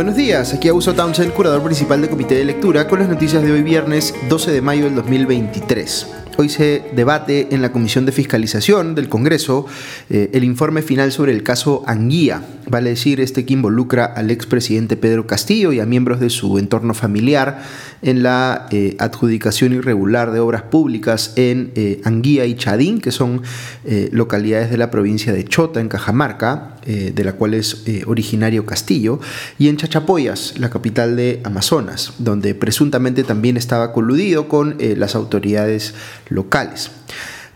Buenos días, aquí Augusto Townsend, curador principal del Comité de Lectura, con las noticias de hoy viernes 12 de mayo del 2023. Hoy se debate en la Comisión de Fiscalización del Congreso eh, el informe final sobre el caso Anguía, vale decir, este que involucra al expresidente Pedro Castillo y a miembros de su entorno familiar en la eh, adjudicación irregular de obras públicas en eh, Anguía y Chadín, que son localidades de la provincia de Chota, en Cajamarca, de la cual es originario Castillo, y en Chachapoyas, la capital de Amazonas, donde presuntamente también estaba coludido con las autoridades locales.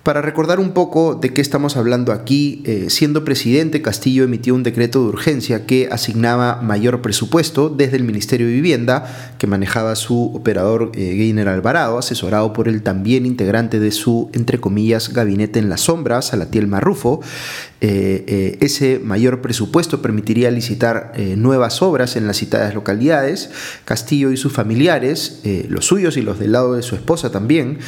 Para recordar un poco de qué estamos hablando aquí, eh, siendo presidente, Castillo emitió un decreto de urgencia que asignaba mayor presupuesto desde el Ministerio de Vivienda, que manejaba su operador eh, Gainer Alvarado, asesorado por el también integrante de su, entre comillas, gabinete en las sombras, Salatiel Marrufo. Eh, ese mayor presupuesto permitiría licitar nuevas obras en las citadas localidades. Castillo y sus familiares, los suyos y los del lado de su esposa también,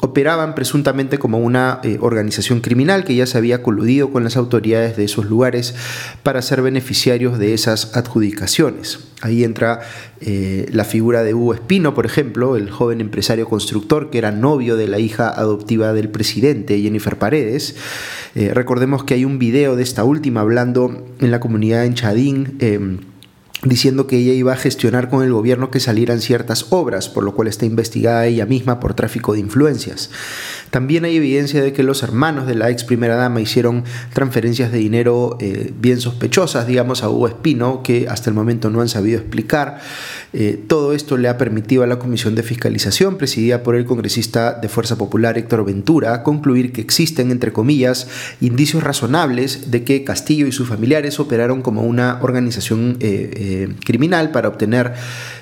operaban presuntamente como una eh, organización criminal que ya se había coludido con las autoridades de esos lugares para ser beneficiarios de esas adjudicaciones. Ahí entra eh, la figura de Hugo Espino, por ejemplo, el joven empresario constructor que era novio de la hija adoptiva del presidente, Jennifer Paredes. Eh, recordemos que hay un video de esta última hablando en la comunidad en Chadín em, diciendo que ella iba a gestionar con el gobierno que salieran ciertas obras, por lo cual está investigada ella misma por tráfico de influencias. También hay evidencia de que los hermanos de la ex primera dama hicieron transferencias de dinero eh, bien sospechosas, digamos, a Hugo Espino, que hasta el momento no han sabido explicar. Eh, todo esto le ha permitido a la Comisión de Fiscalización, presidida por el congresista de Fuerza Popular Héctor Ventura, concluir que existen, entre comillas, indicios razonables de que Castillo y sus familiares operaron como una organización eh, criminal para obtener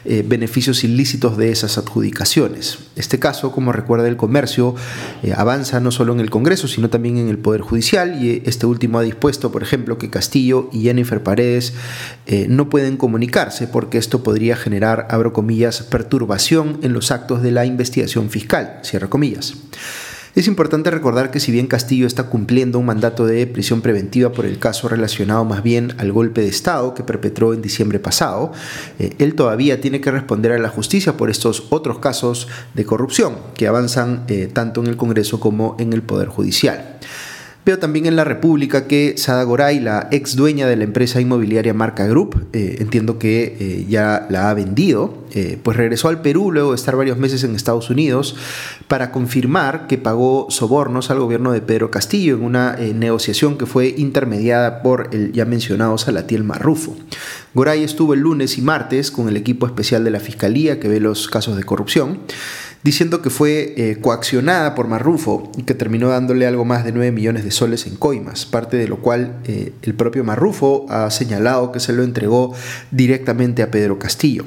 beneficios ilícitos de esas adjudicaciones. Este caso, como recuerda el comercio, eh, avanza no solo en el Congreso, sino también en el Poder Judicial y este último ha dispuesto, por ejemplo, que Castillo y Jennifer Paredes eh, no pueden comunicarse porque esto podría generar, abro comillas, perturbación en los actos de la investigación fiscal, cierro comillas. Es importante recordar que si bien Castillo está cumpliendo un mandato de prisión preventiva por el caso relacionado más bien al golpe de Estado que perpetró en diciembre pasado, eh, él todavía tiene que responder a la justicia por estos otros casos de corrupción que avanzan eh, tanto en el Congreso como en el Poder Judicial. Veo también en la República que Sada Goray, la ex dueña de la empresa inmobiliaria Marca Group, eh, entiendo que eh, ya la ha vendido, eh, pues regresó al Perú luego de estar varios meses en Estados Unidos para confirmar que pagó sobornos al gobierno de Pedro Castillo en una negociación que fue intermediada por el ya mencionado Salatiel Marrufo. Goray estuvo el lunes y martes con el equipo especial de la Fiscalía que ve los casos de corrupción diciendo que fue eh, coaccionada por Marrufo y que terminó dándole algo más de 9 millones de soles en coimas, parte de lo cual eh, el propio Marrufo ha señalado que se lo entregó directamente a Pedro Castillo.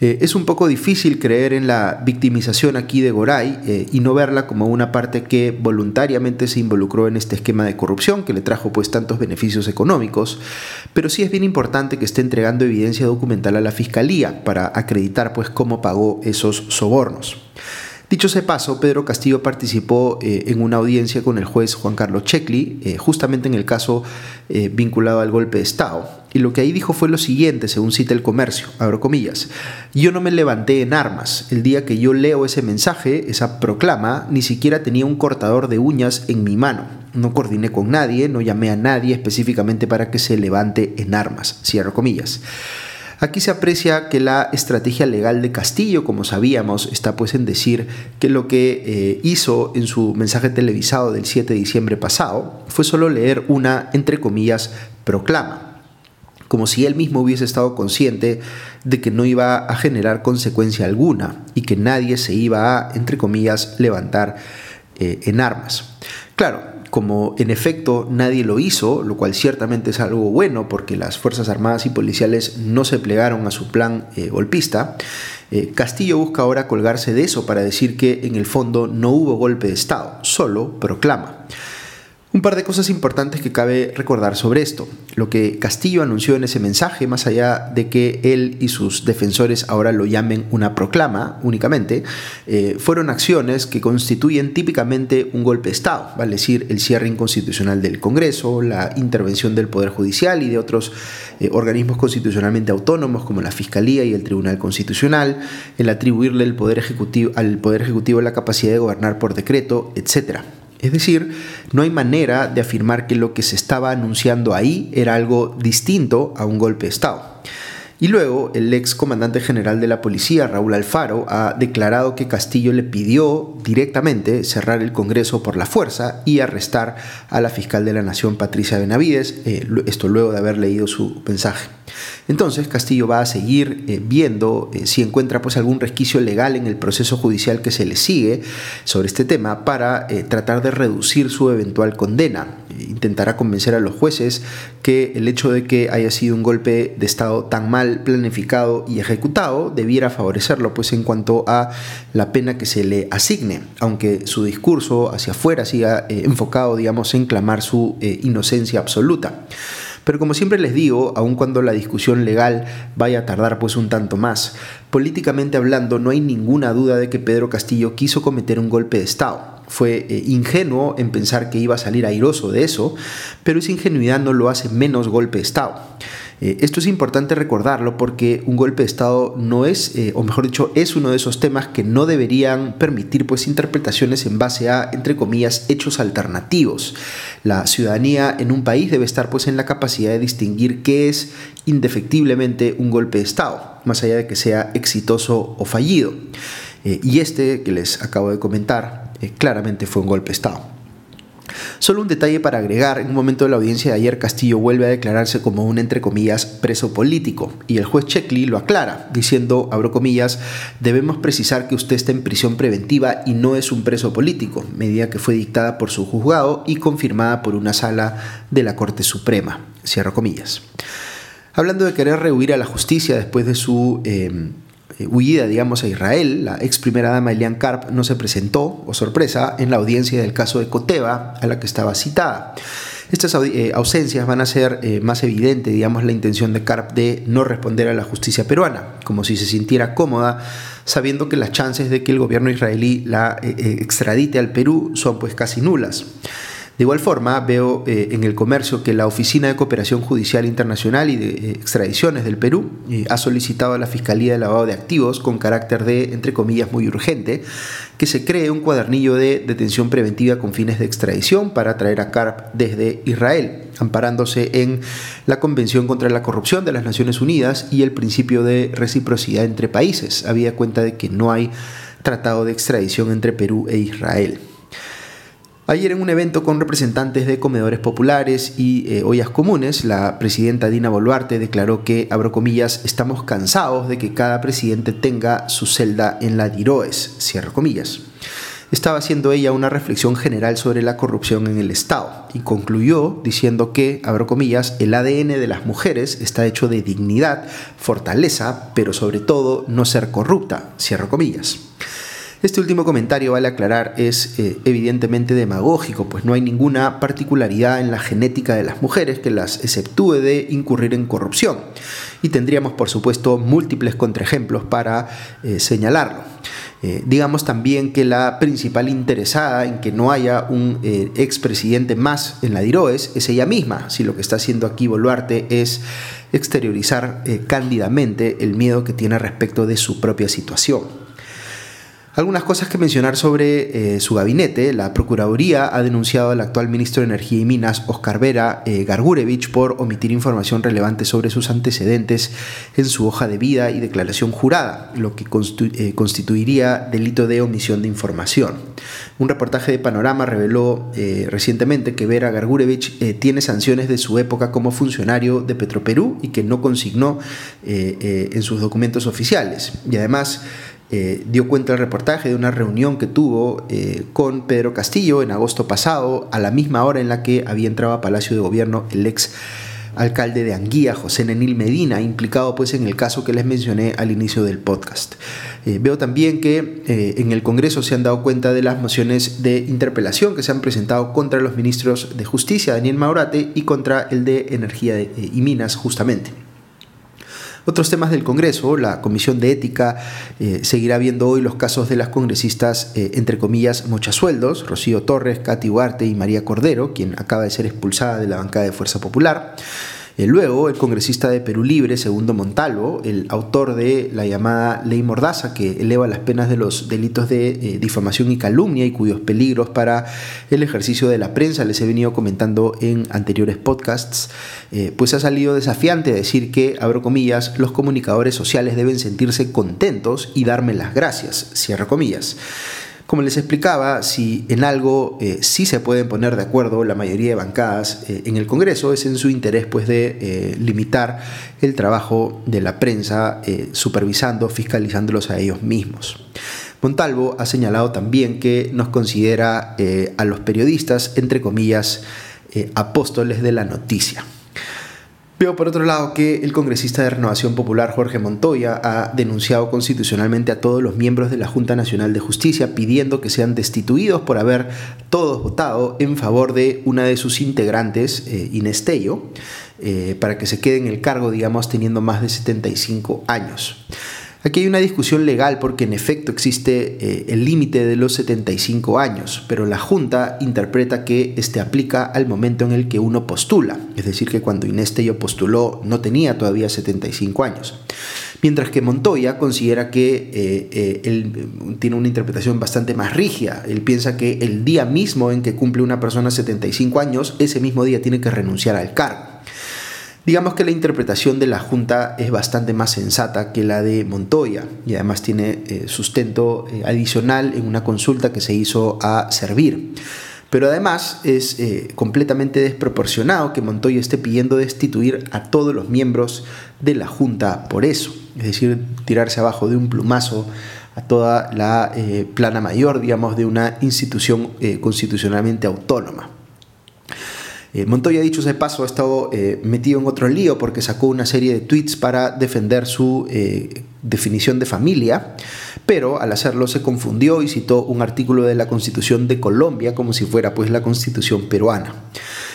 Eh, es un poco difícil creer en la victimización aquí de Goray eh, y no verla como una parte que voluntariamente se involucró en este esquema de corrupción que le trajo pues tantos beneficios económicos, pero sí es bien importante que esté entregando evidencia documental a la fiscalía para acreditar pues cómo pagó esos sobornos. Dicho ese paso, Pedro Castillo participó eh, en una audiencia con el juez Juan Carlos Checli, justamente en el caso vinculado al golpe de Estado. Y lo que ahí dijo fue lo siguiente, según cita el comercio, abro comillas, yo no me levanté en armas. El día que yo leo ese mensaje, esa proclama, ni siquiera tenía un cortador de uñas en mi mano. No coordiné con nadie, no llamé a nadie específicamente para que se levante en armas, cierro comillas. Aquí se aprecia que la estrategia legal de Castillo, como sabíamos, está pues en decir que lo que eh, hizo en su mensaje televisado del 7 de diciembre pasado fue solo leer una, entre comillas, proclama, como si él mismo hubiese estado consciente de que no iba a generar consecuencia alguna y que nadie se iba a, entre comillas, levantar eh, en armas. Claro, como en efecto nadie lo hizo, lo cual ciertamente es algo bueno porque las Fuerzas Armadas y Policiales no se plegaron a su plan eh, golpista, eh, Castillo busca ahora colgarse de eso para decir que en el fondo no hubo golpe de Estado, solo proclama. Un par de cosas importantes que cabe recordar sobre esto. Lo que Castillo anunció en ese mensaje, más allá de que él y sus defensores ahora lo llamen una proclama únicamente, eh, fueron acciones que constituyen típicamente un golpe de Estado, vale decir, el cierre inconstitucional del Congreso, la intervención del Poder Judicial y de otros eh, organismos constitucionalmente autónomos como la Fiscalía y el Tribunal Constitucional, el atribuirle el poder ejecutivo, al Poder Ejecutivo la capacidad de gobernar por decreto, etc. Es decir, no hay manera de afirmar que lo que se estaba anunciando ahí era algo distinto a un golpe de Estado. Y luego el ex comandante general de la policía, Raúl Alfaro, ha declarado que Castillo le pidió directamente cerrar el Congreso por la fuerza y arrestar a la fiscal de la Nación, Patricia Benavides, eh, esto luego de haber leído su mensaje. Entonces Castillo va a seguir eh, viendo eh, si encuentra pues algún resquicio legal en el proceso judicial que se le sigue sobre este tema para eh, tratar de reducir su eventual condena. Intentará convencer a los jueces que el hecho de que haya sido un golpe de Estado tan mal planificado y ejecutado debiera favorecerlo pues en cuanto a la pena que se le asigne, aunque su discurso hacia afuera siga enfocado digamos en clamar su inocencia absoluta. Pero como siempre les digo, aun cuando la discusión legal vaya a tardar pues un tanto más, políticamente hablando no hay ninguna duda de que Pedro Castillo quiso cometer un golpe de Estado. Fue eh, ingenuo en pensar que iba a salir airoso de eso, pero esa ingenuidad no lo hace menos golpe de Estado. Eh, esto es importante recordarlo porque un golpe de Estado no es, eh, o mejor dicho, es uno de esos temas que no deberían permitir pues interpretaciones en base a, entre comillas, hechos alternativos. La ciudadanía en un país debe estar pues en la capacidad de distinguir qué es indefectiblemente un golpe de Estado, más allá de que sea exitoso o fallido. Eh, y este que les acabo de comentar claramente fue un golpe de Estado. Solo un detalle para agregar, en un momento de la audiencia de ayer Castillo vuelve a declararse como un entre comillas preso político y el juez Checkley lo aclara diciendo, abro comillas, debemos precisar que usted está en prisión preventiva y no es un preso político, medida que fue dictada por su juzgado y confirmada por una sala de la Corte Suprema, cierro comillas. Hablando de querer rehuir a la justicia después de su... Eh, huida, digamos, a Israel, la ex primera dama Elian Karp no se presentó, o sorpresa, en la audiencia del caso de Coteva, a la que estaba citada. Estas eh, ausencias van a ser eh, más evidente, digamos, la intención de Karp de no responder a la justicia peruana, como si se sintiera cómoda, sabiendo que las chances de que el gobierno israelí la extradite al Perú son pues casi nulas. De igual forma, veo eh, en el comercio que la Oficina de Cooperación Judicial Internacional y de eh, Extradiciones del Perú eh, ha solicitado a la Fiscalía de Lavado de Activos, con carácter de, entre comillas, muy urgente, que se cree un cuadernillo de detención preventiva con fines de extradición para traer a CARP desde Israel, amparándose en la Convención contra la Corrupción de las Naciones Unidas y el principio de reciprocidad entre países, habida cuenta de que no hay tratado de extradición entre Perú e Israel. Ayer en un evento con representantes de comedores populares y eh, ollas comunes, la presidenta Dina Boluarte declaró que, abro comillas, estamos cansados de que cada presidente tenga su celda en la Diroes, cierro comillas. Estaba haciendo ella una reflexión general sobre la corrupción en el Estado y concluyó diciendo que, abro comillas, el ADN de las mujeres está hecho de dignidad, fortaleza, pero sobre todo no ser corrupta, cierro comillas. Este último comentario, vale aclarar, es eh, evidentemente demagógico, pues no hay ninguna particularidad en la genética de las mujeres que las exceptúe de incurrir en corrupción. Y tendríamos, por supuesto, múltiples contraejemplos para eh, señalarlo. Eh, digamos también que la principal interesada en que no haya un expresidente más en la DIROES es ella misma, si lo que está haciendo aquí Boluarte es exteriorizar cándidamente el miedo que tiene respecto de su propia situación. Algunas cosas que mencionar sobre eh, su gabinete. La Procuraduría ha denunciado al actual ministro de Energía y Minas, Oscar Vera eh, Gargurevich, por omitir información relevante sobre sus antecedentes en su hoja de vida y declaración jurada, lo que eh, constituiría delito de omisión de información. Un reportaje de Panorama reveló recientemente que Vera Gargurevich tiene sanciones de su época como funcionario de Petroperú y que no consignó en sus documentos oficiales. Y además, eh, dio cuenta el reportaje de una reunión que tuvo eh, con Pedro Castillo en agosto pasado, a la misma hora en la que había entrado a Palacio de Gobierno el ex alcalde de Anguía, José Nenil Medina, implicado pues en el caso que les mencioné al inicio del podcast. Eh, veo también que en el Congreso se han dado cuenta de las mociones de interpelación que se han presentado contra los ministros de Justicia, Daniel Maurate, y contra el de Energía y Minas, justamente. Otros temas del Congreso, la Comisión de Ética eh, seguirá viendo hoy los casos de las congresistas, entre comillas, mochasueldos, Rocío Torres, Katy Huarte y María Cordero, quien acaba de ser expulsada de la bancada de Fuerza Popular. Eh, luego, el congresista de Perú Libre, Segundo Montalvo, el autor de la llamada Ley Mordaza, que eleva las penas de los delitos de eh, difamación y calumnia y cuyos peligros para el ejercicio de la prensa les he venido comentando en anteriores podcasts, eh, pues ha salido desafiante decir que, abro comillas, los comunicadores sociales deben sentirse contentos y darme las gracias, cierro comillas. Como les explicaba, si en algo eh, sí se pueden poner de acuerdo la mayoría de bancadas eh, en el Congreso es en su interés pues, de eh, limitar el trabajo de la prensa, supervisando, fiscalizándolos a ellos mismos. Montalvo ha señalado también que nos considera a los periodistas, entre comillas, apóstoles de la noticia. Veo por otro lado que el congresista de Renovación Popular Jorge Montoya ha denunciado constitucionalmente a todos los miembros de la Junta Nacional de Justicia pidiendo que sean destituidos por haber todos votado en favor de una de sus integrantes, eh, Inestello, eh, para que se quede en el cargo, digamos, teniendo más de 75 años. Aquí hay una discusión legal porque en efecto existe eh, el límite de los 75 años, pero la Junta interpreta que este aplica al momento en el que uno postula, es decir, que cuando Inés Tello postuló no tenía todavía 75 años. Mientras que Montoya considera que eh, eh, él tiene una interpretación bastante más rígida. Él piensa que el día mismo en que cumple una persona 75 años, ese mismo día tiene que renunciar al cargo. Digamos que la interpretación de la Junta es bastante más sensata que la de Montoya y además tiene eh, sustento eh, adicional en una consulta que se hizo a Servir. Pero además es eh, completamente desproporcionado que Montoya esté pidiendo destituir a todos los miembros de la Junta por eso, es decir, tirarse abajo de un plumazo a toda la plana mayor, digamos, de una institución constitucionalmente autónoma. Eh, Montoya, dicho ese paso, ha estado eh, metido en otro lío porque sacó una serie de tweets para defender su eh, definición de familia, pero al hacerlo se confundió y citó un artículo de la Constitución de Colombia como si fuera pues la Constitución peruana.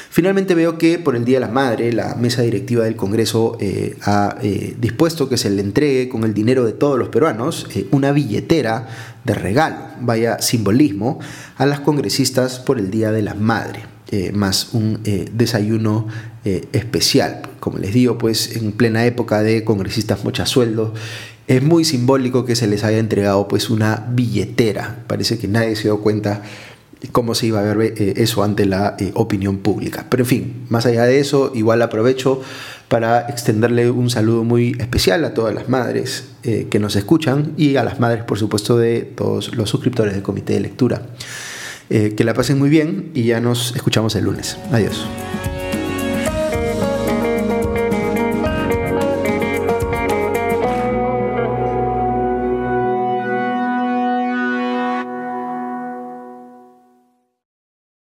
Finalmente veo que por el Día de la Madre la mesa directiva del Congreso ha dispuesto que se le entregue con el dinero de todos los peruanos una billetera de regalo, vaya simbolismo, a las congresistas por el Día de la Madre. Eh, más un eh, desayuno eh, especial. Como les digo, pues en plena época de congresistas mucha sueldo, es muy simbólico que se les haya entregado pues una billetera. Parece que nadie se dio cuenta cómo se iba a ver eso ante la opinión pública. Pero en fin, más allá de eso, igual aprovecho para extenderle un saludo muy especial a todas las madres que nos escuchan y a las madres, por supuesto, de todos los suscriptores del comité de lectura. Eh, que la pasen muy bien y ya nos escuchamos el lunes. Adiós.